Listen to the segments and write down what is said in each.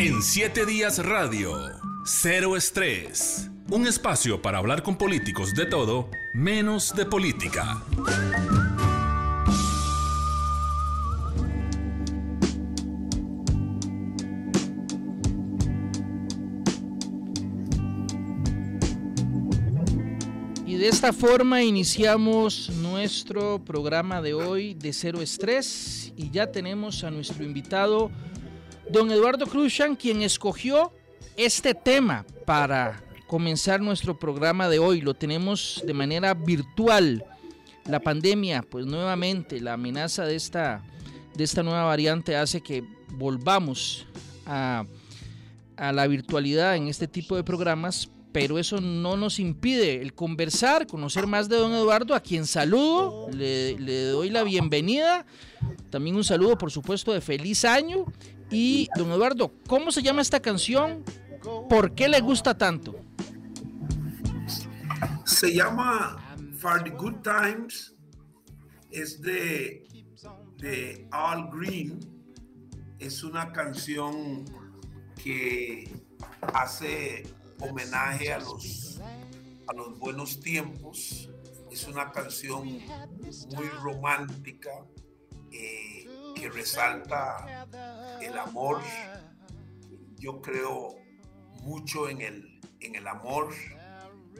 En 7 días radio, Cero Estrés. Un espacio para hablar con políticos de todo, menos de política. Y de esta forma iniciamos nuestro programa de hoy de Cero Estrés y ya tenemos a nuestro invitado, don Eduardo Cruzan, quien escogió este tema para comenzar nuestro programa de hoy. Lo tenemos de manera virtual. La pandemia, pues nuevamente, la amenaza de esta, de esta nueva variante hace que volvamos a, a la virtualidad en este tipo de programas, pero eso no nos impide el conversar, conocer más de don Eduardo, a quien saludo, le, le, doy la bienvenida, también un saludo por supuesto de feliz año. Y don Eduardo, ¿cómo se llama esta canción? ¿Por qué le gusta tanto? Se llama For the Good Times, es de, de Al Green, es una canción que hace homenaje a los, a los buenos tiempos. Es una canción muy romántica eh, que resalta el amor. Yo creo mucho en el, en el amor,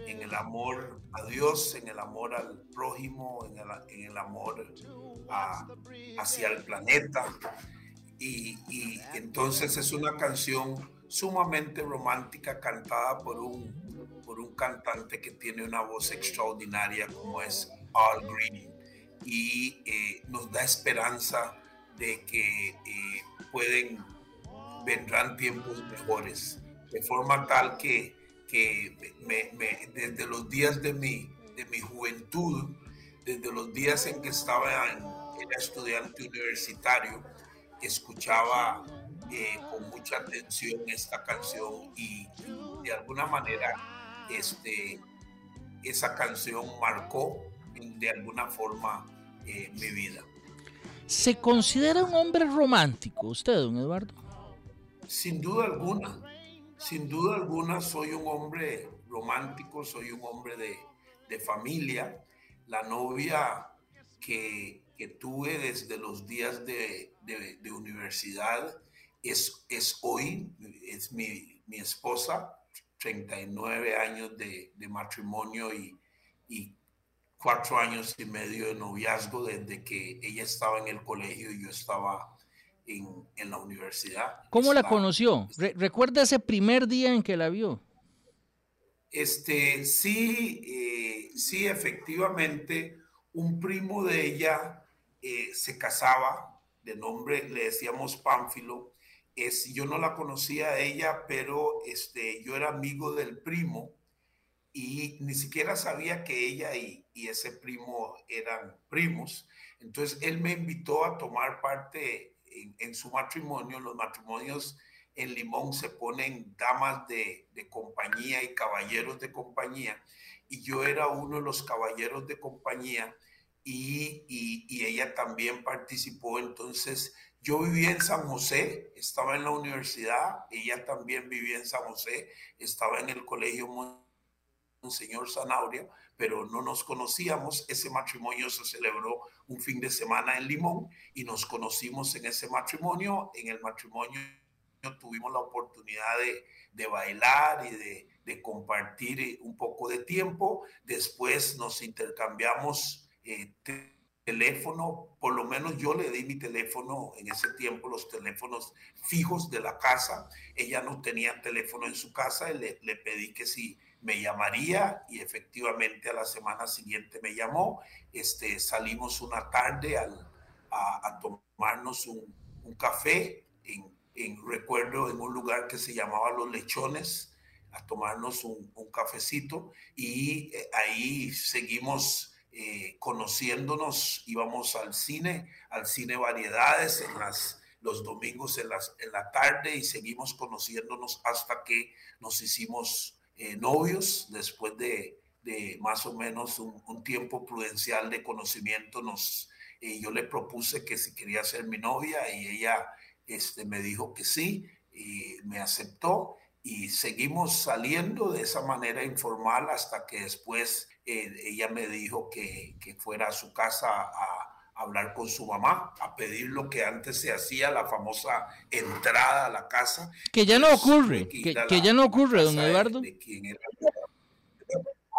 en el amor a Dios, en el amor al prójimo, en el, en el amor a, hacia el planeta. Y, entonces es una canción sumamente romántica cantada por un, por un cantante que tiene una voz extraordinaria como es Al Green y eh, nos da esperanza de que eh, pueden vendrán tiempos mejores de forma tal que, que desde los días de mi, de mi juventud desde los días en que estaba en, era estudiante universitario escuchaba eh, con mucha atención esta canción y de alguna manera este, esa canción marcó de alguna forma eh, mi vida. ¿Se considera un hombre romántico usted, don Eduardo? Sin duda alguna, sin duda alguna soy un hombre romántico, soy un hombre de, de familia. La novia que, que, tuve desde los días de, de, universidad es, es, hoy, es mi, mi, esposa, 39 años de, matrimonio y, cuatro años y medio de noviazgo desde que ella estaba en el colegio y yo estaba en, en la universidad. ¿Cómo estaba, la conoció? Re ¿Recuerda ese primer día en que la vio? Este, sí, eh, sí, efectivamente, un primo de ella eh, se casaba, de nombre le decíamos Pánfilo, es, yo no la conocía a ella, pero este, yo era amigo del primo y ni siquiera sabía que ella y, y, ese primo eran primos. Entonces él me invitó a tomar parte en, en su matrimonio. Los matrimonios en Limón se ponen damas de, de, compañía y caballeros de compañía. Y yo era uno de los caballeros de compañía y, y, y ella también participó. Entonces yo vivía en San José, estaba en la universidad, ella también vivía en San José, estaba en el colegio Monseñor Zanauria, pero no nos conocíamos. Ese matrimonio se celebró un fin de semana en Limón y nos conocimos en ese matrimonio. En el matrimonio tuvimos la oportunidad de, de bailar y de, de, compartir un poco de tiempo. Después nos intercambiamos. Eh, teléfono, por lo menos yo le di mi teléfono en ese tiempo, los teléfonos fijos de la casa. Ella no tenía teléfono en su casa y le, le pedí que si me llamaría y efectivamente a la semana siguiente me llamó. Este, salimos una tarde al, a, a, tomarnos un, un café, en, en, recuerdo, en un lugar que se llamaba Los Lechones, a tomarnos un, un cafecito y eh, ahí seguimos eh, conociéndonos, íbamos al cine, al cine variedades en las, los domingos en, las, en la tarde y seguimos conociéndonos hasta que nos hicimos eh, novios después de, de, más o menos un, tiempo prudencial de conocimiento. Nos, eh, yo le propuse que si quería ser mi novia y ella este, me dijo que sí. y me aceptó y seguimos saliendo de esa manera informal hasta que después eh, ella me dijo que, que, fuera a su casa a, hablar con su mamá, a pedir lo que antes se hacía, la famosa entrada a la casa. Que ya no ocurre, que, ya no ocurre, don Eduardo.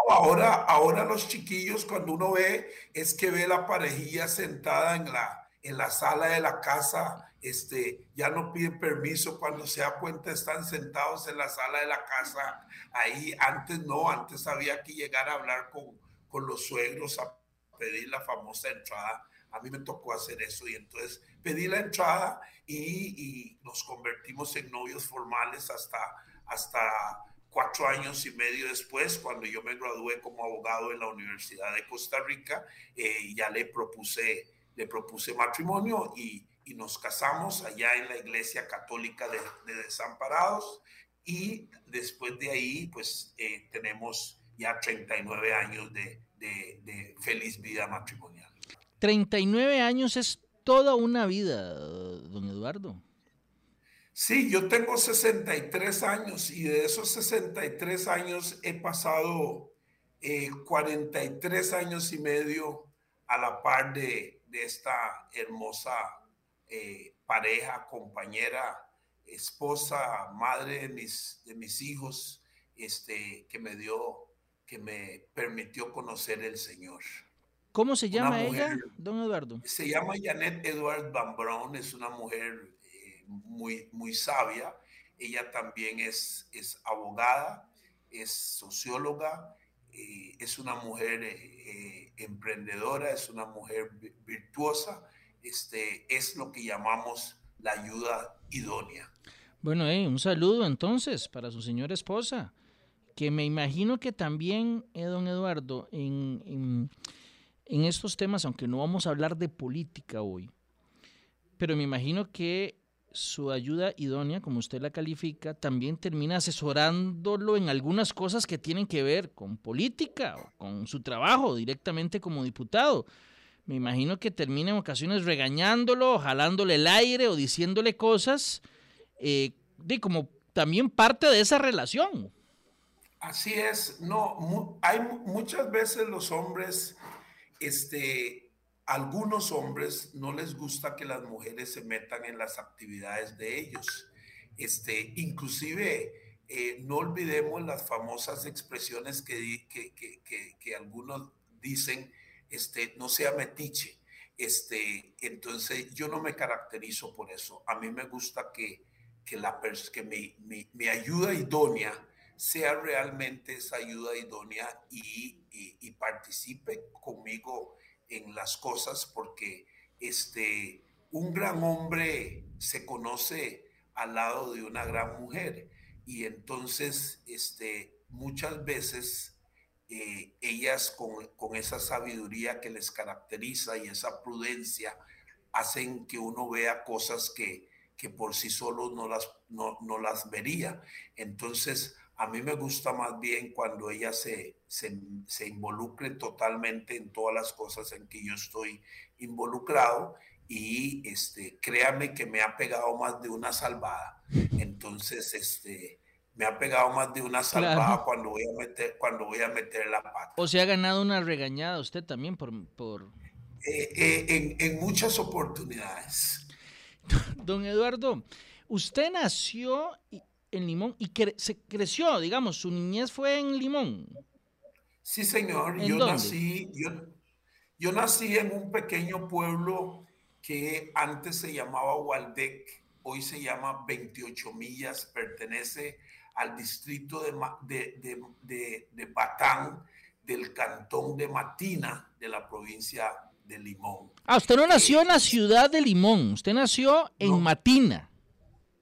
ahora, ahora los chiquillos cuando uno ve es que ve la parejilla sentada en la, en la sala de la casa este, ya no piden permiso, cuando se da cuenta están sentados en la sala de la casa, ahí antes no, antes había que llegar a hablar con, con los suegros a pedir la famosa entrada. A mí me tocó hacer eso y entonces pedí la entrada y, y nos convertimos en novios formales hasta, hasta cuatro años y medio después, cuando yo me gradué como abogado en la Universidad de Costa Rica, eh, ya le propuse, le propuse matrimonio y, y nos casamos allá en la iglesia católica de, Desamparados y después de ahí pues eh, tenemos ya 39 años de, de, feliz vida matrimonial. 39 años es toda una vida, don Eduardo. Sí, yo tengo 63 años y de esos 63 años he pasado 43 eh, años y medio a la par de, de esta hermosa eh, pareja, compañera, esposa, madre de mis, de mis hijos, este, que me dio, que me permitió conocer el Señor. ¿Cómo se llama ella, don Eduardo? Se llama Janet Edward Van Braun, es una mujer eh, muy, muy sabia. Ella también es, es abogada, es socióloga, eh, es una mujer emprendedora, es una mujer virtuosa este, es lo que llamamos la ayuda idónea. Bueno, un saludo entonces para su señora esposa, que me imagino que también, eh, don Eduardo, en, en estos temas, aunque no vamos a hablar de política hoy, pero me imagino que su ayuda idónea, como usted la califica, también termina asesorándolo en algunas cosas que tienen que ver con política o con su trabajo directamente como diputado me imagino que termina en ocasiones regañándolo, jalándole el aire o diciéndole cosas, eh, de como también parte de esa relación. Así es, no, hay muchas veces los hombres, este, algunos hombres no les gusta que las mujeres se metan en las actividades de ellos. Este, inclusive, eh, no olvidemos las famosas expresiones que, que, que, que algunos dicen este, no sea metiche. Este, entonces yo no me caracterizo por eso. A mí me gusta que, que, la que mi, mi, ayuda idónea sea realmente esa ayuda idónea y, participe conmigo en las cosas porque este, un gran hombre se conoce al lado de una gran mujer y entonces este, muchas veces eh, ellas con, esa sabiduría que les caracteriza y esa prudencia hacen que uno vea cosas que, que por sí solo no las, no, las vería. Entonces, a mí me gusta más bien cuando ellas se, se, se involucren totalmente en todas las cosas en que yo estoy involucrado y este, créame que me ha pegado más de una salvada. Entonces, este, me ha pegado más de una salvada cuando, voy a meter, cuando voy a meter la pata. O se ha ganado una regañada usted también por... por... Eh, eh, en, muchas oportunidades. Don Eduardo, usted nació en Limón y se creció, digamos, su niñez fue en Limón. Sí, señor. yo nací, yo, yo nací en un pequeño pueblo que antes se llamaba Waldec, hoy se llama 28 millas, pertenece al distrito de, de, de, Batán del cantón de Matina de la provincia de Limón. Ah, usted no nació en la ciudad de Limón, usted nació en Matina.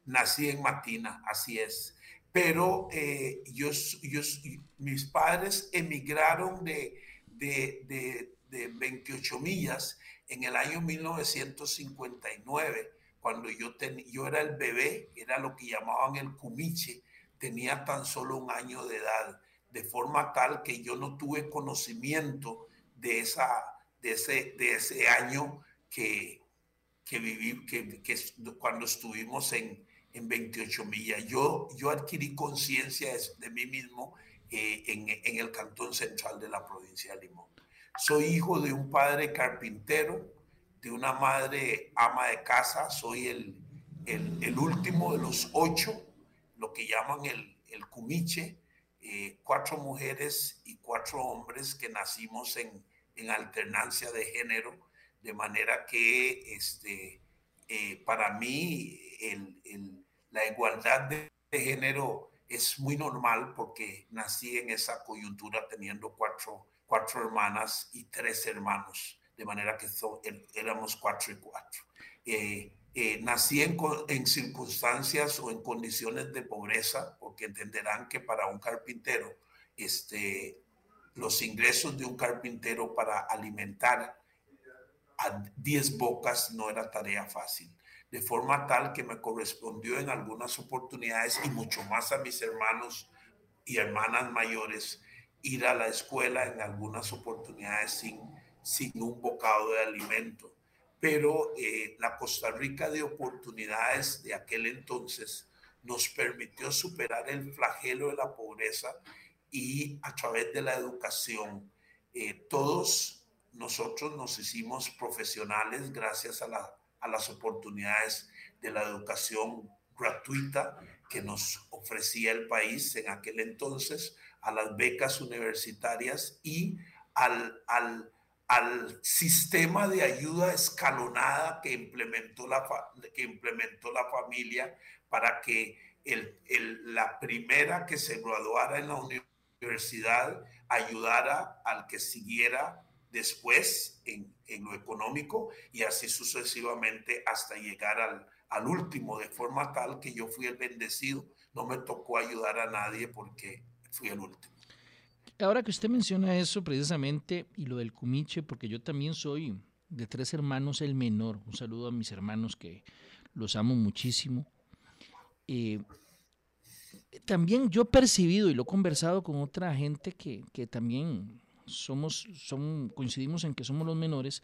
Nací en Matina, así es. Pero eh, yo, yo, mis padres emigraron de, de, de 28 millas en el año 1959, cuando yo, yo era el bebé, era lo que llamaban el cumiche, tenía tan solo un año de edad, de forma tal que yo no tuve conocimiento de, esa, de, ese, de ese año que, que viví, que, que cuando estuvimos en, en 28 millas. Yo, yo adquirí conciencia de mí mismo eh, en, en, el cantón central de la provincia de Limón. Soy hijo de un padre carpintero, de una madre ama de casa, soy el, el, el último de los ocho, lo que llaman el, el cumiche, eh, cuatro mujeres y cuatro hombres que nacimos en, en alternancia de género, de manera que este, eh, para mí el, el, la igualdad de, género es muy normal porque nací en esa coyuntura teniendo cuatro, cuatro hermanas y tres hermanos, de manera que son, éramos cuatro y cuatro. Eh, eh, nací en, en, circunstancias o en condiciones de pobreza, porque entenderán que para un carpintero, este, los ingresos de un carpintero para alimentar a 10 bocas no era tarea fácil. De forma tal que me correspondió en algunas oportunidades y mucho más a mis hermanos y hermanas mayores ir a la escuela en algunas oportunidades sin, sin un bocado de alimento. Pero eh, la Costa Rica de oportunidades de aquel entonces nos permitió superar el flagelo de la pobreza y a través de la educación, eh, todos nosotros nos hicimos profesionales gracias a, la, a las oportunidades de la educación gratuita que nos ofrecía el país en aquel entonces, a las becas universitarias y al, al, al sistema de ayuda escalonada que implementó la, que implementó la familia para que el, el, la primera que se graduara en la universidad ayudara al que siguiera después en, lo económico y así sucesivamente hasta llegar al, al, último, de forma tal que yo fui el bendecido. No me tocó ayudar a nadie porque fui el último. Ahora que usted menciona eso precisamente y lo del cumiche, porque yo también soy de tres hermanos el menor. Un saludo a mis hermanos que los amo muchísimo. Eh, también yo he percibido y lo he conversado con otra gente que, que también somos, son, coincidimos en que somos los menores,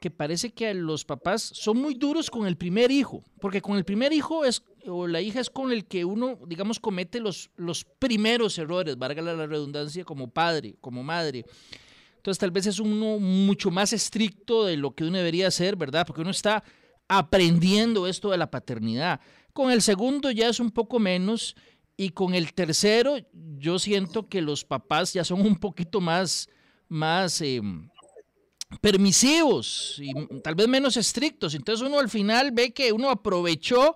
que parece que los papás son muy duros con el primer hijo, porque con el primer hijo es, o la hija es con el que uno, digamos, comete los, los primeros errores, valga la redundancia, como padre, como madre. Entonces tal vez es uno mucho más estricto de lo que uno debería ser, ¿verdad? Porque uno está aprendiendo esto de la paternidad. Con el segundo ya es un poco menos y con el tercero, yo siento que los papás ya son un poquito más, más eh, permisivos y tal vez menos estrictos. Entonces uno al final ve que uno aprovechó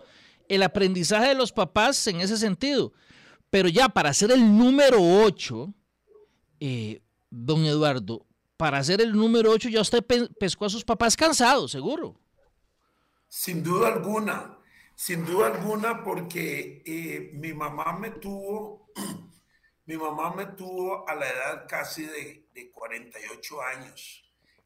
el aprendizaje de los papás en ese sentido. Pero ya para ser el número 8, eh, don Eduardo, para ser el número 8 ya usted pescó a sus papás cansados, seguro. Sin duda alguna. Sin duda alguna, porque eh, mi mamá me tuvo, mi mamá me tuvo a la edad casi de, de 48 años.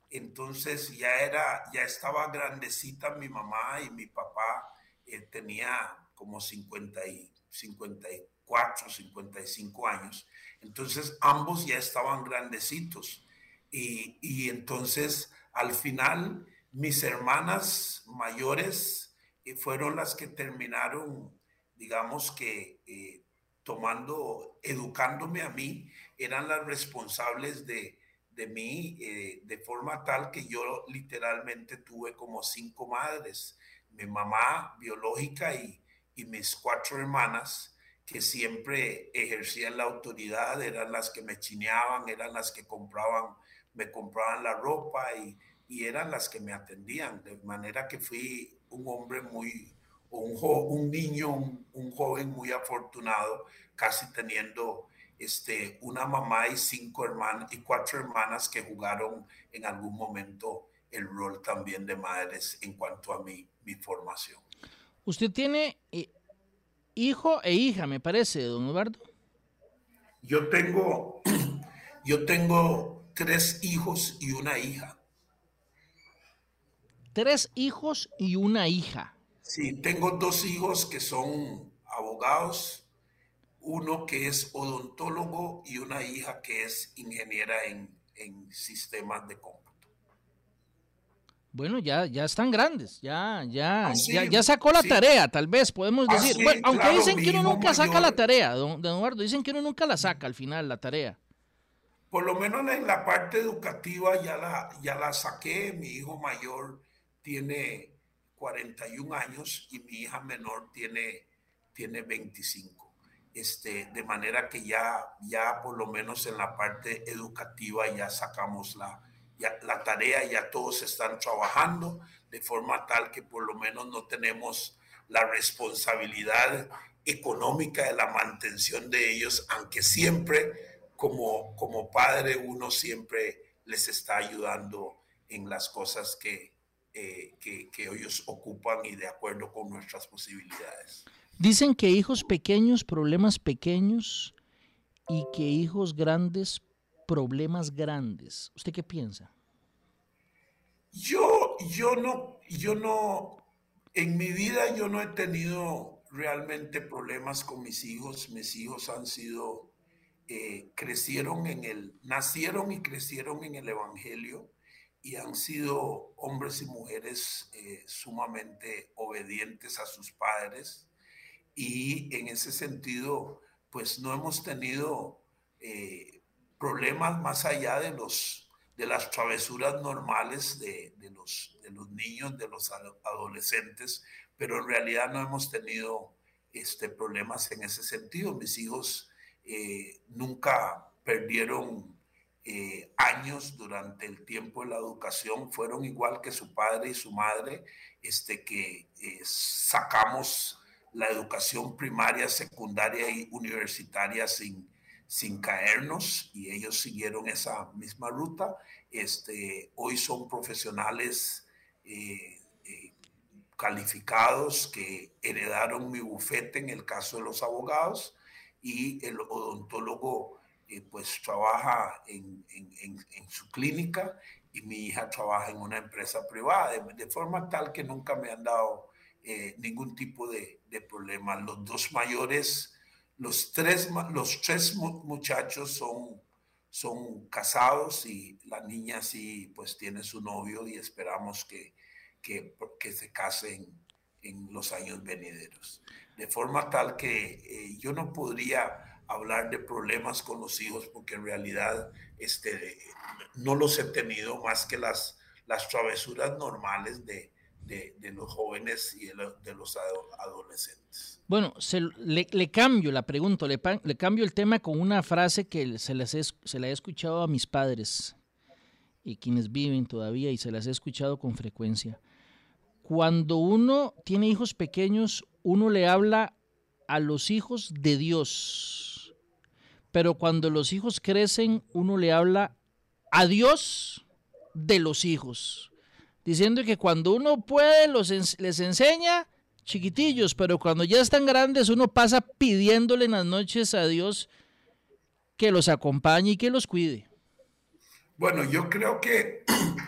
Entonces ya era, ya estaba grandecita mi mamá y mi papá eh, tenía como 50 y 54, 55 años. Entonces ambos ya estaban grandecitos. Y, y entonces al final mis hermanas mayores fueron las que terminaron, digamos que, eh, tomando, educándome a mí, eran las responsables de, de mí, eh, de forma tal que yo literalmente tuve como cinco madres, mi mamá biológica y, y mis cuatro hermanas, que siempre ejercían la autoridad, eran las que me chineaban, eran las que compraban, me compraban la ropa y, y eran las que me atendían, de manera que fui un hombre muy, un, un niño, un, un, joven muy afortunado, casi teniendo este, una mamá y cinco hermanas y cuatro hermanas que jugaron en algún momento el rol también de madres en cuanto a mi, mi formación. Usted tiene eh, hijo e hija, me parece, don Eduardo. Yo tengo, yo tengo tres hijos y una hija tres hijos y una hija. Sí, tengo dos hijos que son abogados, uno que es odontólogo y una hija que es ingeniera en, en sistemas de cómputo. Bueno, ya, ya están grandes, ya, ya, ah, ya, sacó la tarea, tal vez podemos ah, decir. aunque dicen que uno nunca saca la tarea, don, Eduardo, dicen que uno nunca la saca al final, la tarea. Por lo menos en la parte educativa ya la, ya la saqué. Mi hijo mayor tiene 41 años y mi hija menor tiene, tiene 25. Este, de manera que ya, ya por lo menos en la parte educativa ya sacamos la, la tarea, ya todos están trabajando de forma tal que por lo menos no tenemos la responsabilidad económica de la mantención de ellos, aunque siempre como, como padre uno siempre les está ayudando en las cosas que, eh, que, que ellos ocupan y de acuerdo con nuestras posibilidades. Dicen que hijos pequeños, problemas pequeños y que hijos grandes, problemas grandes. ¿Usted qué piensa? Yo, yo no, yo no, en mi vida yo no he tenido realmente problemas con mis hijos. Mis hijos han sido, eh, crecieron en el, nacieron y crecieron en el Evangelio y han sido hombres y mujeres eh, sumamente obedientes a sus padres. Y en ese sentido, pues no hemos tenido eh, problemas más allá de los de las travesuras normales de, los, de los niños, de los adolescentes, pero en realidad no hemos tenido este, problemas en ese sentido. Mis hijos eh, nunca perdieron eh, años durante el tiempo de la educación, fueron igual que su padre y su madre, este, que eh, sacamos la educación primaria, secundaria y universitaria sin, sin caernos y ellos siguieron esa misma ruta. Este, hoy son profesionales eh, eh, calificados que heredaron mi bufete en el caso de los abogados y el odontólogo eh, pues trabaja en, su clínica y mi hija trabaja en una empresa privada, de, forma tal que nunca me han dado ningún tipo de, de problema. Los dos mayores los tres, los tres muchachos son, son casados y la niña sí, pues tiene su novio y esperamos que, que, se casen en los años venideros. De forma tal que eh, yo no podría hablar de problemas con los hijos porque en realidad este, no los he tenido más que las, las travesuras normales de, de, los jóvenes y de, los adolescentes. Bueno, le, cambio la pregunta, le, le, cambio el tema con una frase que se, les se la he escuchado a mis padres y quienes viven todavía y se las he escuchado con frecuencia. Cuando uno tiene hijos pequeños, uno le habla a los hijos de Dios, pero cuando los hijos crecen, uno le habla a Dios de los hijos diciendo que cuando uno puede los les enseña chiquitillos, pero cuando ya están grandes uno pasa pidiéndole en las noches a Dios que los acompañe y que los cuide. Bueno, yo creo que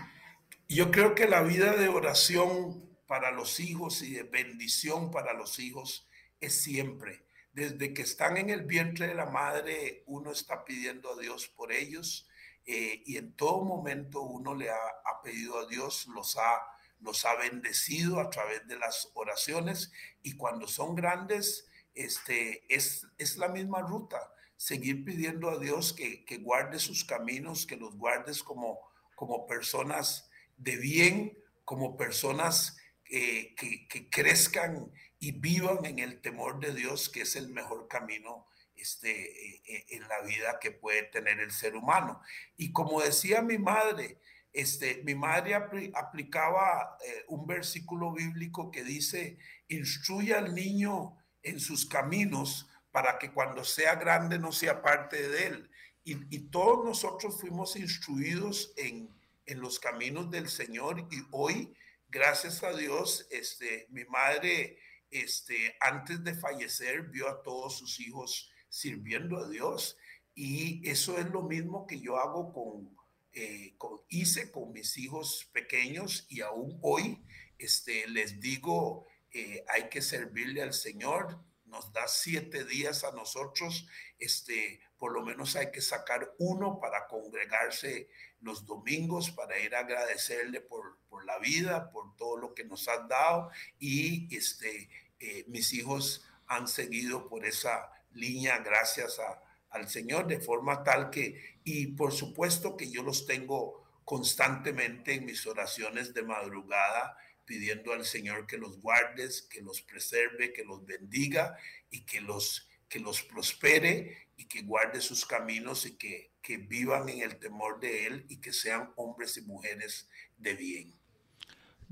yo creo que la vida de oración para los hijos y de bendición para los hijos es siempre. Desde que están en el vientre de la madre, uno está pidiendo a Dios por ellos eh, y en todo momento uno le ha, pedido a Dios, los ha, los ha bendecido a través de las oraciones y cuando son grandes, este, es, es la misma ruta, seguir pidiendo a Dios que, que guarde sus caminos, que los guardes como, como personas de bien, como personas que, que crezcan y vivan en el temor de Dios, que es el mejor camino este, eh, eh, en la vida que puede tener el ser humano. Y como decía mi madre, este, mi madre aplicaba eh, un versículo bíblico que dice, instruye al niño en sus caminos para que cuando sea grande no sea parte de él. Y, todos nosotros fuimos instruidos en, en, los caminos del Señor y hoy, gracias a Dios, este, mi madre, este, antes de fallecer, vio a todos sus hijos sirviendo a Dios. Y eso es lo mismo que yo hago con, eh, hice con mis hijos pequeños y aún hoy este, les digo, eh, hay que servirle al Señor, nos da siete días a nosotros, este, por lo menos hay que sacar uno para congregarse los domingos, para ir a agradecerle por, por la vida, por todo lo que nos han dado y este, eh, mis hijos han seguido por esa línea gracias a, al Señor, de forma tal que, y por supuesto que yo los tengo constantemente en mis oraciones de madrugada, pidiendo al Señor que los guardes, que los preserve, que los bendiga y que los, que los prospere y que guarde sus caminos y que, que vivan en el temor de Él y que sean hombres y mujeres de bien.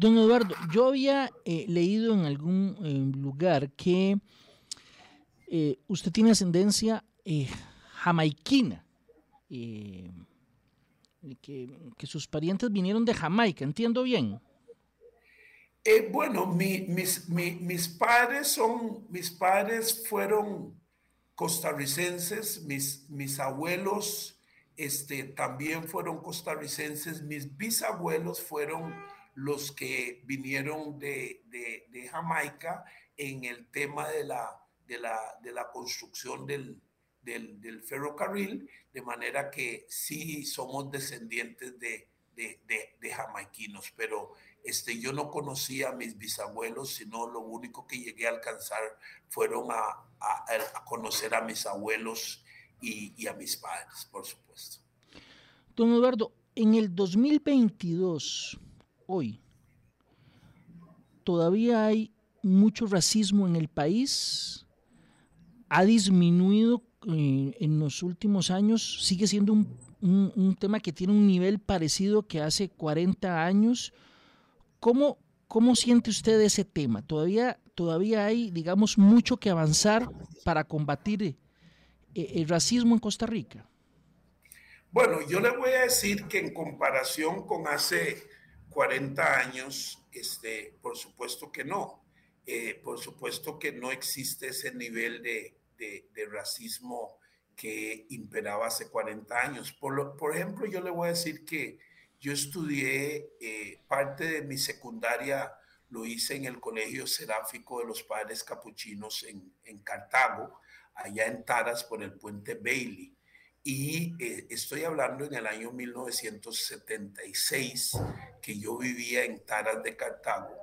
Don Eduardo, yo había eh, leído en algún eh, lugar que eh, usted tiene ascendencia jamaiquina, que, sus parientes vinieron de Jamaica, ¿entiendo bien? bueno, mis, mis, padres son, mis padres fueron costarricenses, mis, mis abuelos este, también fueron costarricenses, mis bisabuelos fueron los que vinieron de, Jamaica en el tema de la, de la, construcción del, del, ferrocarril, de manera que sí somos descendientes de, de, jamaiquinos, pero este, yo no conocía a mis bisabuelos, sino lo único que llegué a alcanzar fueron a, a, conocer a mis abuelos y, y, a mis padres, por supuesto. Don Eduardo, en el 2022, hoy, todavía hay mucho racismo en el país, ha disminuido eh, en los últimos años, sigue siendo un, un, tema que tiene un nivel parecido que hace 40 años. ¿Cómo, cómo siente usted ese tema? ¿Todavía, todavía hay, digamos, mucho que avanzar para combatir eh, el racismo en Costa Rica? Bueno, yo le voy a decir que en comparación con hace 40 años, este, por supuesto que no. Eh, por supuesto que no existe ese nivel de, de, racismo que imperaba hace 40 años. Por, por, ejemplo, yo le voy a decir que yo estudié eh, parte de mi secundaria, lo hice en el Colegio Seráfico de los Padres Capuchinos en, en Cartago, allá en Taras por el puente Bailey y eh, estoy hablando en el año 1976 que yo vivía en Taras de Cartago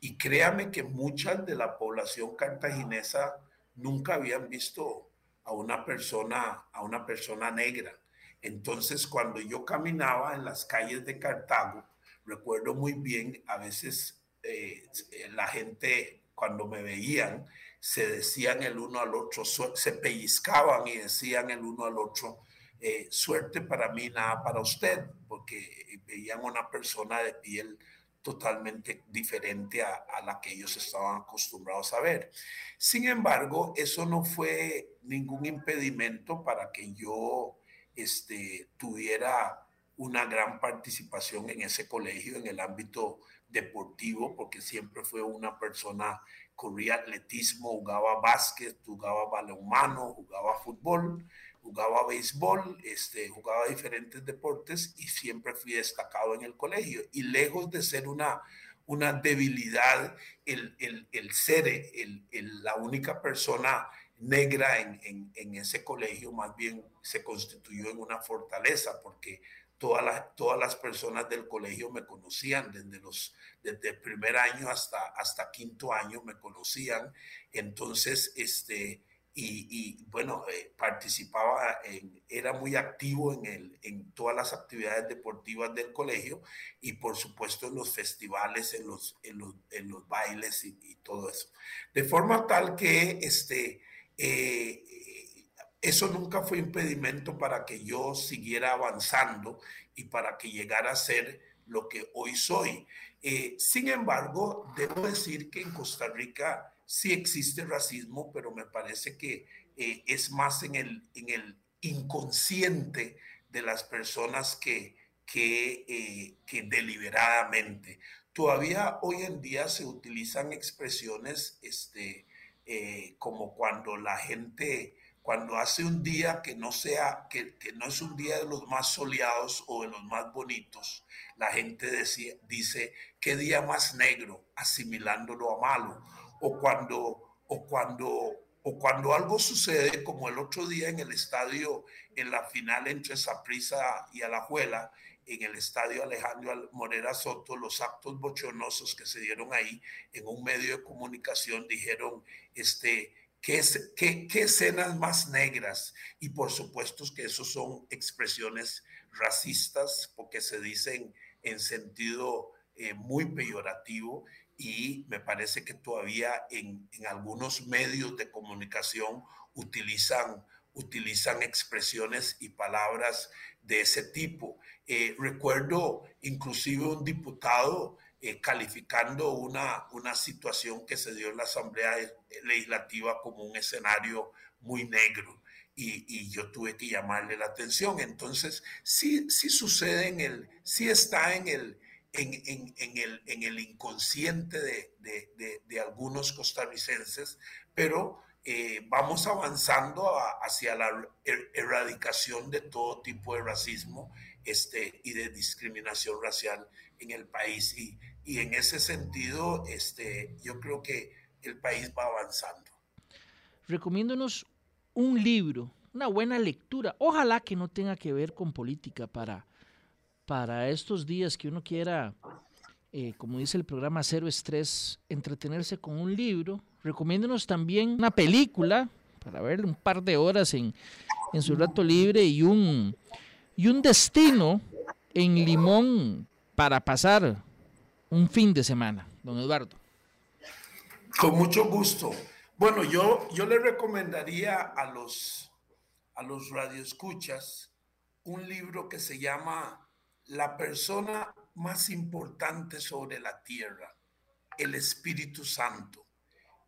y créame que muchas de la población cartaginesa nunca habían visto a una persona a una persona negra. Entonces, cuando yo caminaba en las calles de Cartago, recuerdo muy bien, a veces eh, la gente cuando me veían se decían el uno al otro, se pellizcaban y decían el uno al otro, eh, suerte para mí, nada para usted, porque veían una persona de piel totalmente diferente a, la que ellos estaban acostumbrados a ver. Sin embargo, eso no fue ningún impedimento para que yo este, tuviera una gran participación en ese colegio, en el ámbito deportivo, porque siempre fue una persona corría atletismo, jugaba básquet, jugaba balonmano, jugaba fútbol, jugaba béisbol, este, jugaba diferentes deportes y siempre fui destacado en el colegio. Y lejos de ser una, una debilidad, el, el, el ser el, la única persona negra en, en, en, ese colegio, más bien se constituyó en una fortaleza, porque todas las, todas las personas del colegio me conocían, desde, los, desde el primer año hasta, hasta quinto año me conocían. Entonces, este, y, bueno, eh, participaba, en, era muy activo en, el, en todas las actividades deportivas del colegio y por supuesto en los festivales, en los, en los, en los bailes y, todo eso. De forma tal que este, eh, eso nunca fue impedimento para que yo siguiera avanzando y para que llegara a ser lo que hoy soy. Eh, sin embargo, debo decir que en Costa Rica sí existe racismo, pero me parece que eh, es más en el, en el inconsciente de las personas que, que, eh, deliberadamente. Todavía hoy en día se utilizan expresiones este, como cuando la gente cuando hace un día que no sea, que, no es un día de los más soleados o de los más bonitos, la gente decía, dice, qué día más negro, asimilándolo a malo. O cuando, o cuando o cuando algo sucede, como el otro día en el estadio, en la final entre Saprissa y Alajuela, en el estadio Alejandro Morera Soto, los actos bochornosos que se dieron ahí en un medio de comunicación dijeron, este, ¿qué, escenas más negras? Y por supuesto que esos son expresiones racistas porque se dicen en sentido eh, muy peyorativo y me parece que todavía en, en algunos medios de comunicación utilizan, utilizan expresiones y palabras de ese tipo. Eh, recuerdo inclusive un diputado eh, calificando una, una situación que se dio en la Asamblea Legislativa como un escenario muy negro. Y, y, yo tuve que llamarle la atención. Entonces, sí, sí sucede en el, sí está en el, en, en, en el, en el inconsciente de, de, de, algunos costarricenses, pero eh, vamos avanzando hacia la er, erradicación de todo tipo de racismo este, y de discriminación racial en el país. Y, y en ese sentido, este, yo creo que el país va avanzando. Recomiéndonos un libro, una buena lectura, ojalá que no tenga que ver con política para, para estos días que uno quiera, eh, como dice el programa Cero Estrés, entretenerse con un libro. Recomiéndonos también una película para ver un par de horas en, en su rato libre y un, y un destino en Limón para pasar un fin de semana, don Eduardo. Con mucho gusto. Bueno, yo, yo le recomendaría a los, a los radioescuchas un libro que se llama La persona más importante sobre la tierra, el Espíritu Santo.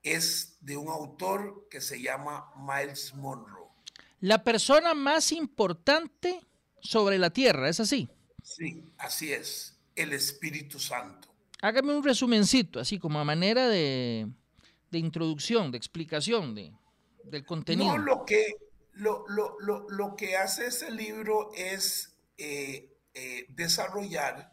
Es de un autor que se llama Miles Monroe. La persona más importante sobre la tierra, ¿es así? Sí, así es, el Espíritu Santo. Hágame un resumencito, así como a manera de, de introducción, de explicación de, del contenido. No, lo que, lo, lo, lo, lo que hace ese libro es eh, eh, desarrollar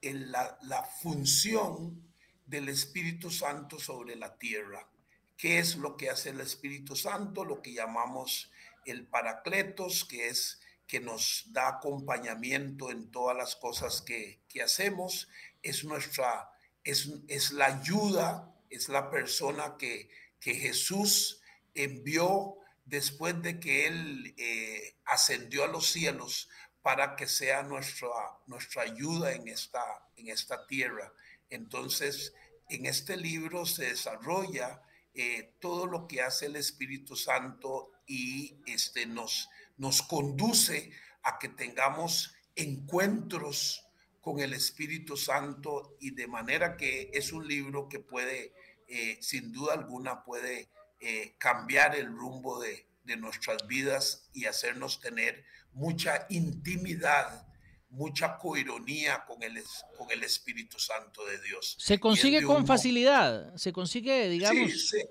la, la función del Espíritu Santo sobre la tierra. ¿Qué es lo que hace el Espíritu Santo? Lo que llamamos el Paracletos, que es que nos da acompañamiento en todas las cosas que, que hacemos, es nuestra, es, es, la ayuda, es la persona que, que Jesús envió después de que Él eh, ascendió a los cielos para que sea nuestra, nuestra ayuda en esta, en esta tierra. Entonces, en este libro se desarrolla eh, todo lo que hace el Espíritu Santo y este, nos, nos conduce a que tengamos encuentros con el Espíritu Santo y de manera que es un libro que puede, eh, sin duda alguna, puede eh, cambiar el rumbo de, de, nuestras vidas y hacernos tener mucha intimidad, mucha coironía con el, con el Espíritu Santo de Dios. Se consigue con facilidad, se consigue, digamos... Sí, se,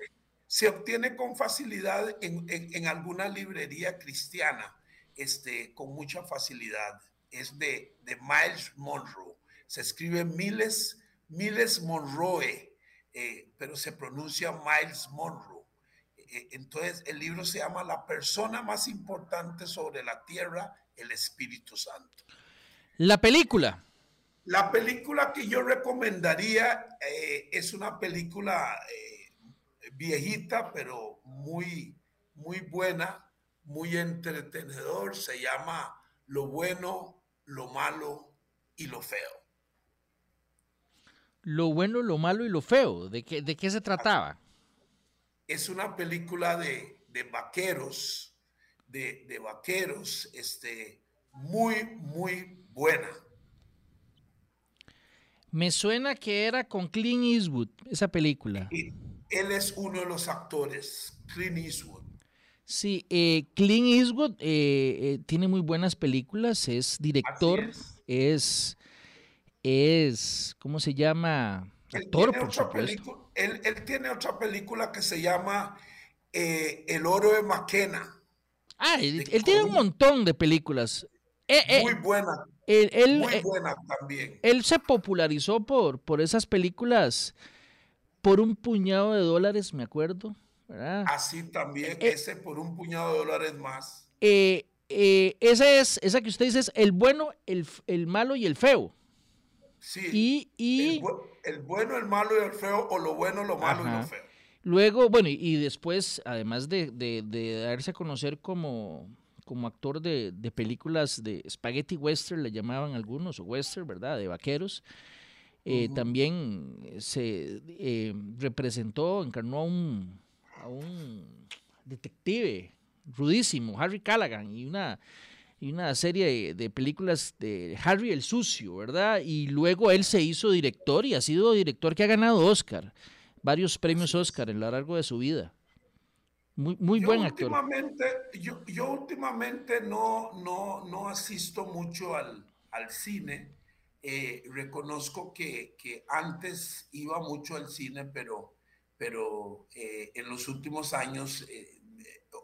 se obtiene con facilidad en, en, en, alguna librería cristiana, este, con mucha facilidad. Es de, de Miles Monroe. Se escribe Miles, Miles Monroe, eh, pero se pronuncia Miles Monroe. Eh, entonces, el libro se llama La persona más importante sobre la tierra, el Espíritu Santo. La película. La película que yo recomendaría eh, es una película viejita, pero muy, muy buena, muy entretenedor. Se llama Lo bueno, lo malo y lo feo. Lo bueno, lo malo y lo feo. ¿De qué, de qué se trataba? Es una película de, de vaqueros, de, de, vaqueros, este, muy, muy buena. Me suena que era con Clint Eastwood, esa película. Él es uno de los actores, Clint Eastwood. Sí, eh, Clint Eastwood eh, eh, tiene muy buenas películas, es director, es. es, es, ¿cómo se llama? Actor, por supuesto. Él, él, tiene otra película que se llama El oro de Maquena. Ah, él, él tiene un montón de películas. muy buena. Él, muy buena también. Él se popularizó por, por esas películas por un puñado de dólares, me acuerdo. Así también, eh, ese por un puñado de dólares más. Eh, eh, esa es, esa que usted dice es el bueno, el, el malo y el feo. Sí. Y, el, bueno, el malo y el feo, o lo bueno, lo malo y lo feo. Luego, bueno, y, después, además de, de, darse a conocer como, como actor de, de, películas de spaghetti western, le llamaban algunos, o western, ¿verdad? De vaqueros. Eh, también se eh, representó, encarnó a un, a un detective rudísimo, Harry Callaghan, y una y una serie de, películas de Harry el Sucio, ¿verdad? Y luego él se hizo director y ha sido director que ha ganado Oscar, varios premios Oscar en lo largo de su vida. Muy, muy buen actor. Últimamente, yo, yo, últimamente no, no, no asisto mucho al, al cine. Eh, reconozco que, que, antes iba mucho al cine, pero, pero eh, en los últimos años eh,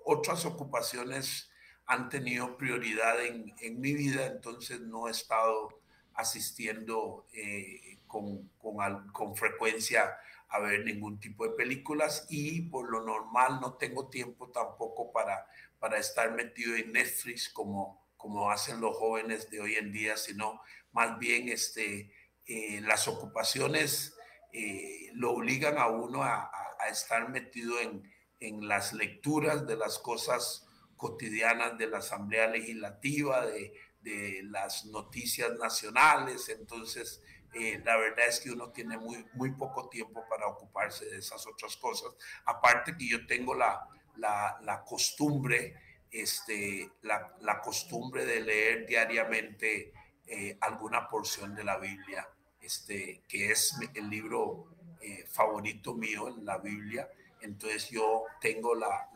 otras ocupaciones han tenido prioridad en, en mi vida, entonces no he estado asistiendo eh, con, con, con, frecuencia a ver ningún tipo de películas y por lo normal no tengo tiempo tampoco para, para estar metido en Netflix como, como hacen los jóvenes de hoy en día, sino más bien este, eh, las ocupaciones eh, lo obligan a uno a, estar metido en, en las lecturas de las cosas cotidianas de la Asamblea Legislativa, de, de las noticias nacionales. Entonces, eh, la verdad es que uno tiene muy, muy poco tiempo para ocuparse de esas otras cosas. Aparte que yo tengo la, la costumbre, este, la, la, costumbre de leer diariamente eh, alguna porción de la Biblia, este, que es el libro eh, favorito mío en la Biblia. Entonces yo tengo la,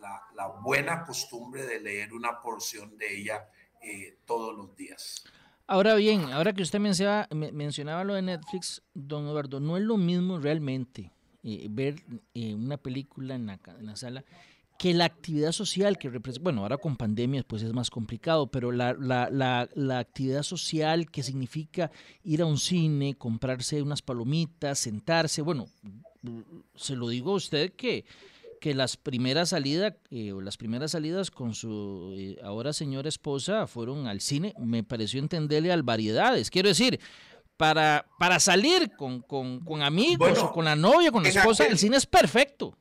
buena costumbre de leer una porción de ella eh, todos los días. Ahora bien, ahora que usted mencionaba, mencionaba lo de Netflix, don Eduardo, no es lo mismo realmente eh, ver eh, una película en la, en la, sala que la actividad social que representa, bueno, ahora con pandemias pues es más complicado, pero la, la, la, actividad social que significa ir a un cine, comprarse unas palomitas, sentarse, bueno, se lo digo a usted que, que las primeras salidas eh, o las primeras salidas con su eh, ahora señora esposa fueron al cine, me pareció entenderle al variedades. Quiero decir, para, para salir con, con, con amigos o con la novia, con la esposa, el cine es perfecto.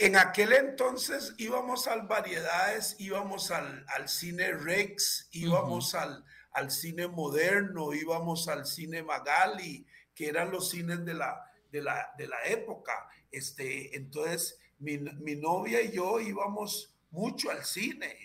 En aquel entonces íbamos al variedades, íbamos al, al cine Rex, íbamos al, al cine moderno, íbamos al cine Magali, que eran los cines de la, de la, de la época. Este, entonces, mi, mi, novia y yo íbamos mucho al cine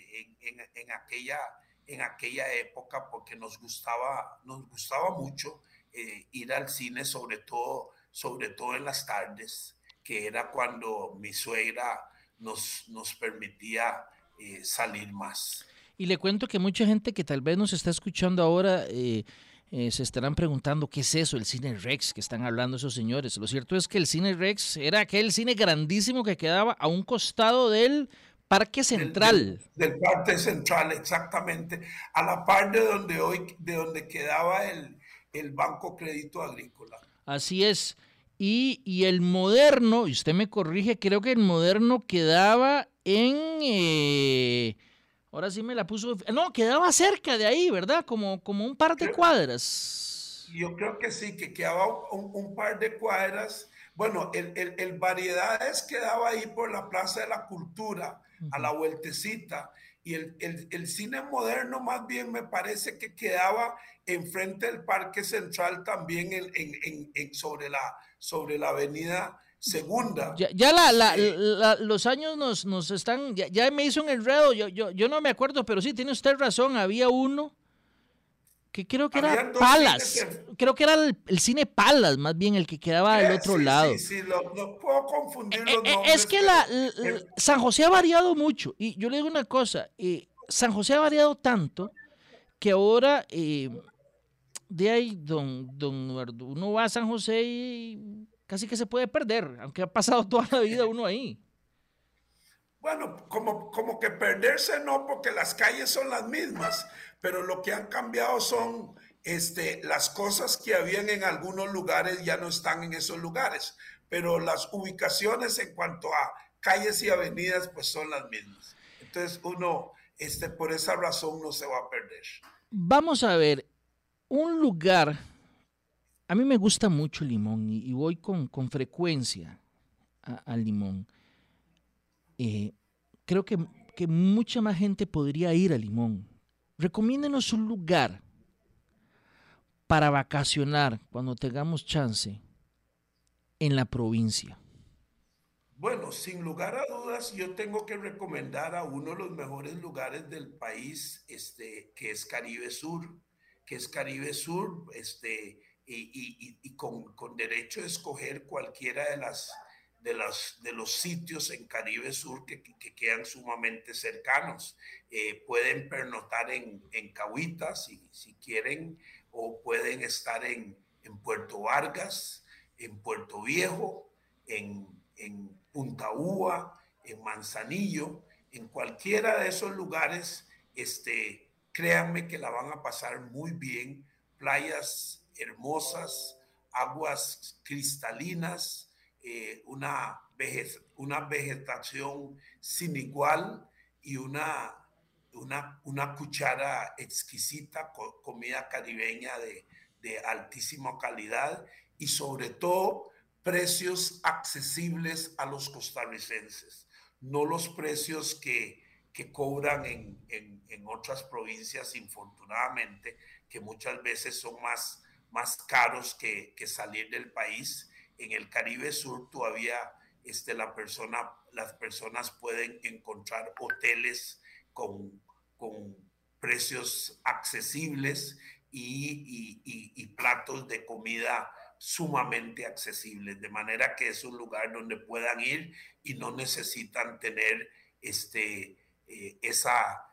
en, en, aquella, en aquella época porque nos gustaba, nos gustaba mucho eh, ir al cine, sobre todo, sobre todo en las tardes, que era cuando mi suegra nos, nos permitía eh, salir más. Y le cuento que mucha gente que tal vez nos está escuchando ahora eh, eh, se estarán preguntando qué es eso, el cine Rex que están hablando esos señores. Lo cierto es que el cine Rex era aquel cine grandísimo que quedaba a un costado del Parque Central. Del, Parque Central, exactamente, a la parte de donde hoy, de donde quedaba el, el Banco Crédito Agrícola. Así es. Y, y, el moderno, y usted me corrige, creo que el moderno quedaba en... Eh, Ahora sí me la puso. No, quedaba cerca de ahí, ¿verdad? Como, como un par de cuadras. Yo creo que sí, que quedaba un, par de cuadras. Bueno, el, el, el, Variedades quedaba ahí por la Plaza de la Cultura, a la vueltecita. Y el, el, cine moderno más bien me parece que quedaba enfrente del Parque Central también en, en, en, sobre, la, sobre la avenida segunda. Ya, la, los años nos, nos están, ya, me hizo un enredo, yo, yo, yo no me acuerdo, pero sí, tiene usted razón, había uno que creo que era Palas, creo que era el, cine Palas, más bien el que quedaba al otro lado. Sí, sí, lo, puedo confundir eh, eh, Es que la, San José ha variado mucho, y yo le digo una cosa, eh, San José ha variado tanto que ahora... de ahí, don, don uno va a San José y casi que se puede perder, aunque ha pasado toda la vida uno ahí. Bueno, como, como que perderse no, porque las calles son las mismas, pero lo que han cambiado son este, las cosas que habían en algunos lugares ya no están en esos lugares, pero las ubicaciones en cuanto a calles y avenidas pues son las mismas. Entonces uno, este, por esa razón no se va a perder. Vamos a ver, un lugar, a mí me gusta mucho Limón y, voy con, con frecuencia al Limón. Eh, creo que, que mucha más gente podría ir a Limón. Recomiéndenos un lugar para vacacionar cuando tengamos chance en la provincia. Bueno, sin lugar a dudas, yo tengo que recomendar a uno de los mejores lugares del país, este, que es Caribe Sur, que es Caribe Sur, este, y, con, derecho a escoger cualquiera de las de los, de los sitios en Caribe Sur que, quedan sumamente cercanos. Eh, pueden pernotar en, en Cahuita si, si quieren, o pueden estar en, en Puerto Vargas, en Puerto Viejo, en, en Punta Úa, en Manzanillo, en cualquiera de esos lugares, este, créanme que la van a pasar muy bien. Playas hermosas, aguas cristalinas, eh, una, una vegetación sin igual y una, una, una cuchara exquisita, comida caribeña de, de altísima calidad y sobre todo precios accesibles a los costarricenses, no los precios que, que cobran en, en, en, otras provincias, infortunadamente, que muchas veces son más, más caros que, que, salir del país. En el Caribe Sur todavía este, la persona, las personas pueden encontrar hoteles con, con precios accesibles y, y, y platos de comida sumamente accesibles, de manera que es un lugar donde puedan ir y no necesitan tener este, eh, esa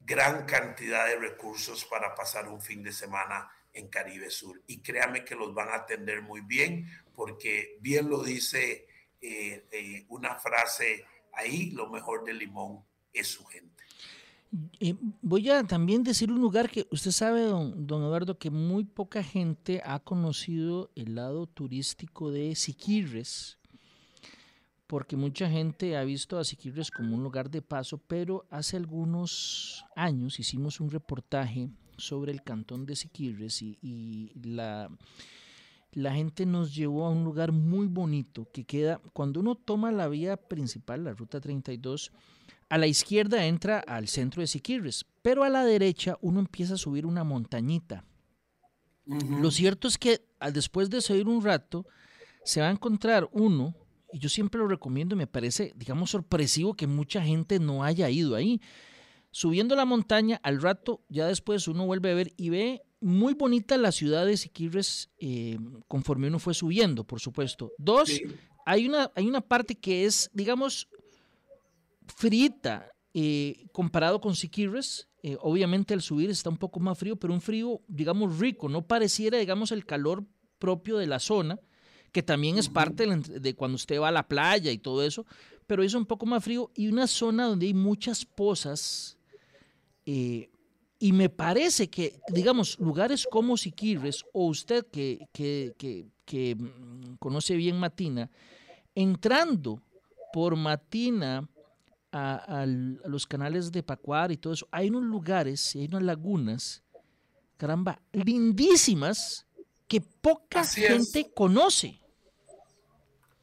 gran cantidad de recursos para pasar un fin de semana en Caribe Sur. Y créame que los van a atender muy bien, porque bien lo dice eh, eh, una frase ahí, lo mejor de Limón es su gente. Eh, voy a también decir un lugar que usted sabe, don, Eduardo, que muy poca gente ha conocido el lado turístico de Siquirres, porque mucha gente ha visto a Siquirres como un lugar de paso, pero hace algunos años hicimos un reportaje sobre el cantón de Siquirres y la, la gente nos llevó a un lugar muy bonito que queda, cuando uno toma la vía principal, la ruta 32, a la izquierda entra al centro de Siquirres, pero a la derecha uno empieza a subir una montañita. Lo cierto es que después de subir un rato, se va a encontrar uno, y yo siempre lo recomiendo, me parece, digamos, sorpresivo que mucha gente no haya ido ahí. Subiendo la montaña, al rato, ya después uno vuelve a ver y ve muy bonita la ciudad de Siquirres eh, conforme uno fue subiendo, por supuesto. Dos, hay, una, hay una parte que es, digamos, frita eh, comparado con Siquirres. Eh, obviamente al subir está un poco más frío, pero un frío, digamos, rico. No pareciera, digamos, el calor propio de la zona, que también es parte de, cuando usted va a la playa y todo eso, pero es un poco más frío y una zona donde hay muchas pozas. Eh, y me parece que, digamos, lugares como Siquirres, o usted que, que, que, que mm, conoce bien Matina, entrando por Matina, a, los canales de Pacuar y todo eso, hay unos lugares y hay unas lagunas, caramba, lindísimas que poca gente conoce.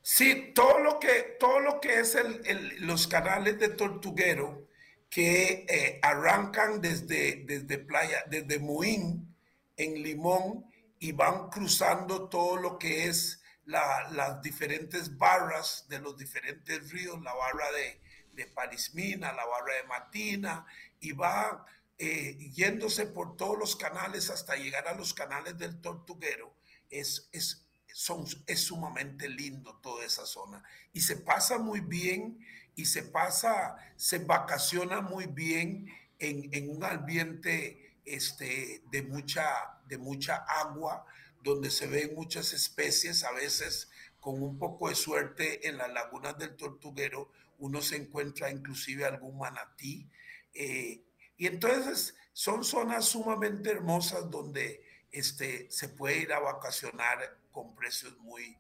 Sí, todo lo que, todo lo que es el, los canales de Tortuguero que eh, arrancan desde, desde playa, desde Muín en Limón y van cruzando todo lo que es las diferentes barras de los diferentes ríos, la barra de, de Parismina, la barra de Matina, y va eh, yéndose por todos los canales hasta llegar a los canales del Tortuguero. Es, es, son, es sumamente lindo toda esa zona. Y se pasa muy bien y se pasa, se vacaciona muy bien en, en un ambiente este, de, mucha, de mucha agua, donde se ven muchas especies, a veces con un poco de suerte en las lagunas del Tortuguero uno se encuentra inclusive algún manatí. Eh, y entonces son zonas sumamente hermosas donde este, se puede ir a vacacionar con precios muy,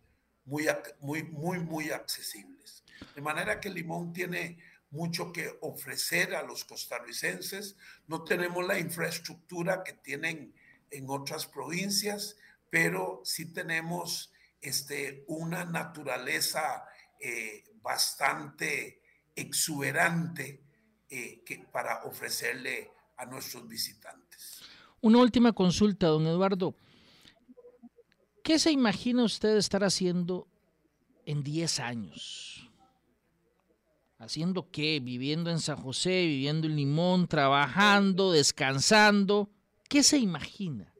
muy, muy, muy, muy accesibles. De manera que Limón tiene mucho que ofrecer a los costarricenses. No tenemos la infraestructura que tienen en otras provincias, pero sí tenemos este, una naturaleza eh, bastante exuberante eh, que, para ofrecerle a nuestros visitantes. Una última consulta, don Eduardo. ¿Qué se imagina usted estar haciendo en 10 años? ¿Haciendo qué? ¿Viviendo en San José, viviendo en Limón, trabajando, descansando? ¿Qué se imagina?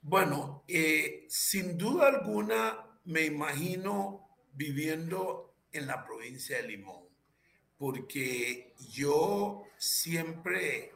Bueno, eh, sin duda alguna me imagino viviendo en la provincia de Limón, porque yo siempre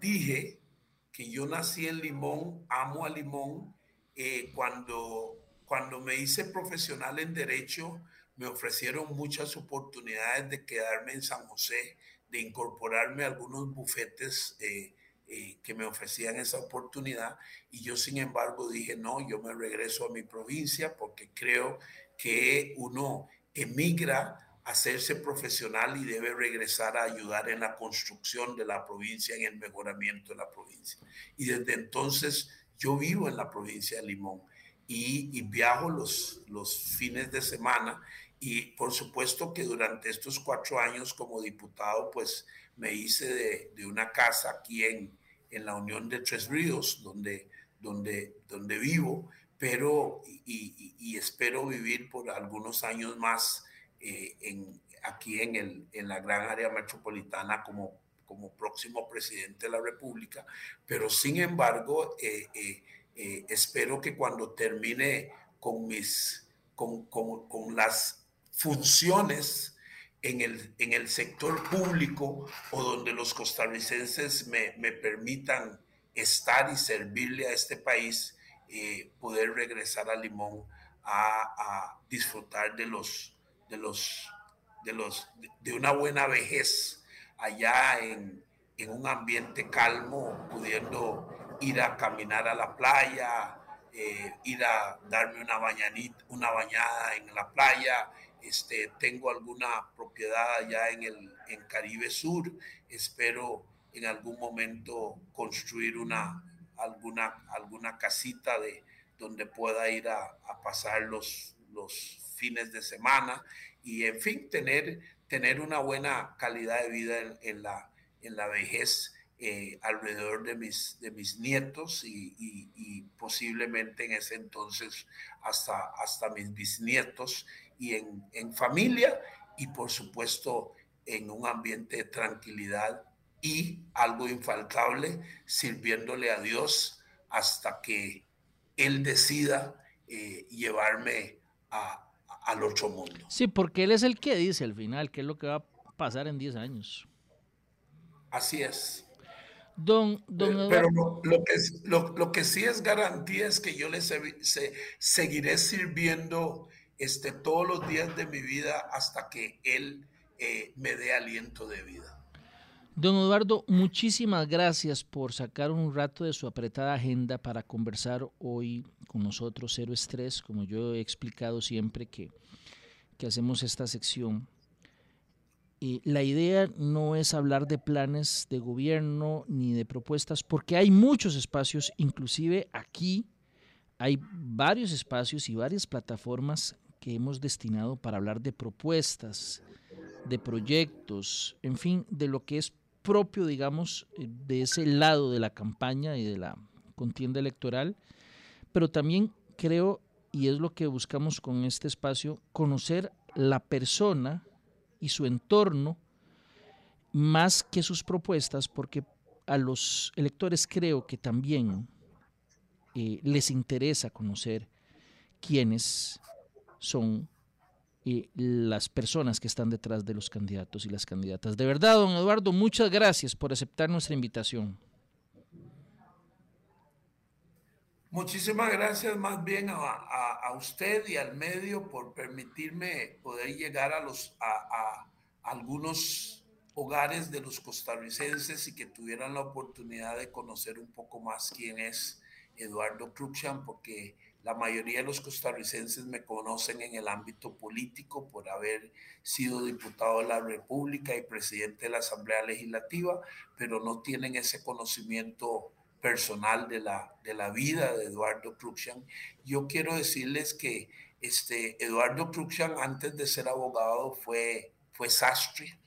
dije que yo nací en Limón, amo a Limón. Eh, cuando, cuando me hice profesional en Derecho, me ofrecieron muchas oportunidades de quedarme en San José, de incorporarme a algunos bufetes eh, eh, que me ofrecían esa oportunidad. Y yo, sin embargo, dije, no, yo me regreso a mi provincia porque creo que uno emigra a hacerse profesional y debe regresar a ayudar en la construcción de la provincia, en el mejoramiento de la provincia. Y desde entonces yo vivo en la provincia de Limón y, viajo los, los fines de semana y por supuesto que durante estos cuatro años como diputado, pues me hice de, de una casa aquí en, en, la Unión de Tres Ríos, donde, donde, donde vivo, pero y, y, espero vivir por algunos años más eh, en, aquí en, el, en la gran área metropolitana como, como próximo presidente de la República, pero sin embargo, eh, eh, espero que cuando termine con mis, con, con, con las funciones en el, en el sector público o donde los costarricenses me, me permitan estar y servirle a este país, eh, poder regresar a Limón a, a, disfrutar de los, de los, de los, de una buena vejez allá en, en un ambiente calmo, pudiendo ir a caminar a la playa, eh, ir a darme una, bañanita, una bañada en la playa, este, tengo alguna propiedad allá en el en Caribe Sur. Espero en algún momento construir una, alguna, alguna casita de, donde pueda ir a, pasar los, los fines de semana y, en fin, tener, tener una buena calidad de vida en, la, en la vejez. Eh, alrededor de mis, de mis nietos y, y, posiblemente en ese entonces hasta, hasta mis bisnietos y en, en familia y por supuesto en un ambiente de tranquilidad y algo infaltable, sirviéndole a Dios hasta que Él decida eh, llevarme a, al otro mundo. Sí, porque Él es el que dice al final qué es lo que va a pasar en 10 años. Así es. Don, don Pero lo, lo, que, lo, lo, que sí es garantía es que yo le se, se, seguiré sirviendo este, todos los días de mi vida hasta que Él eh, me dé aliento de vida. Don Eduardo, muchísimas gracias por sacar un rato de su apretada agenda para conversar hoy con nosotros, Cero Estrés, como yo he explicado siempre que, que hacemos esta sección. Y la idea no es hablar de planes de gobierno ni de propuestas, porque hay muchos espacios, inclusive aquí hay varios espacios y varias plataformas que hemos destinado para hablar de propuestas, de proyectos, en fin, de lo que es propio, digamos, eh, de ese lado de la campaña y de la contienda electoral, pero también creo, y es lo que buscamos con este espacio, conocer la persona y su entorno más que sus propuestas, porque a los electores creo que también eh, les interesa conocer quiénes son eh, las personas que están detrás de los candidatos y las candidatas. De verdad, don Eduardo, muchas gracias por aceptar nuestra invitación. Muchísimas gracias más bien a, a, a usted y al medio por permitirme poder llegar a, los, a, a algunos hogares de los costarricenses y que tuvieran la oportunidad de conocer un poco más quién es Eduardo Cruxan, porque la mayoría de los costarricenses me conocen en el ámbito político por haber sido diputado de la República y presidente de la Asamblea Legislativa, pero no tienen ese conocimiento personal de la, de la vida de Eduardo Cruxian. Yo quiero decirles que este, Eduardo Cruxian, antes de ser abogado, fue, fue sastre.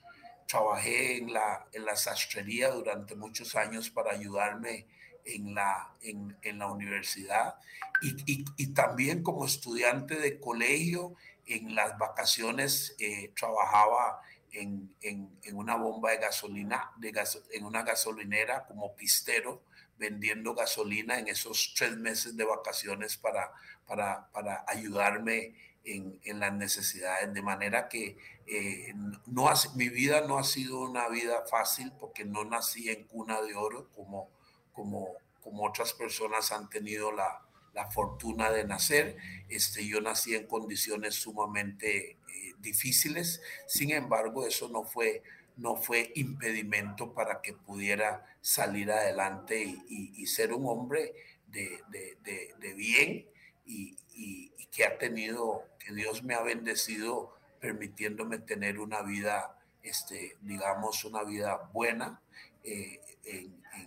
Trabajé en la, en la sastrería durante muchos años para ayudarme en la, en, en la universidad y, y, y, también como estudiante de colegio, en las vacaciones eh, trabajaba en, en, en, una bomba de gasolina, de gas, en una gasolinera como pistero, vendiendo gasolina en esos tres meses de vacaciones para, para, para ayudarme en, en, las necesidades. De manera que eh, no ha, mi vida no ha sido una vida fácil porque no nací en cuna de oro como como, como otras personas han tenido la, la fortuna de nacer. Este, yo nací en condiciones sumamente eh, difíciles, sin embargo, eso no fue, no fue impedimento para que pudiera salir adelante y, ser un hombre de, de, de, bien y, y, que ha tenido, que Dios me ha bendecido permitiéndome tener una vida, este, digamos, una vida buena. Eh,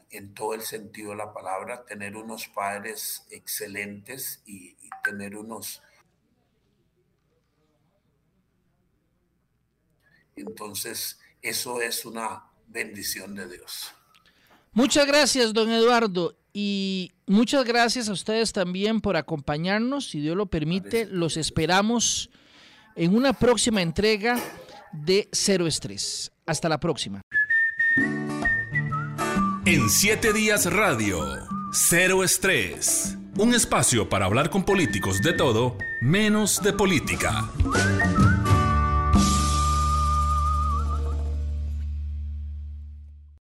en, todo el sentido de la palabra, tener unos padres excelentes y, y tener unos... Entonces, eso es una bendición de Dios. Muchas gracias, don Eduardo. Y muchas gracias a ustedes también por acompañarnos. Si Dios lo permite, los esperamos en una próxima entrega de Cero Estrés. Hasta la próxima. En 7 días radio, Cero Estrés. Un espacio para hablar con políticos de todo, menos de política.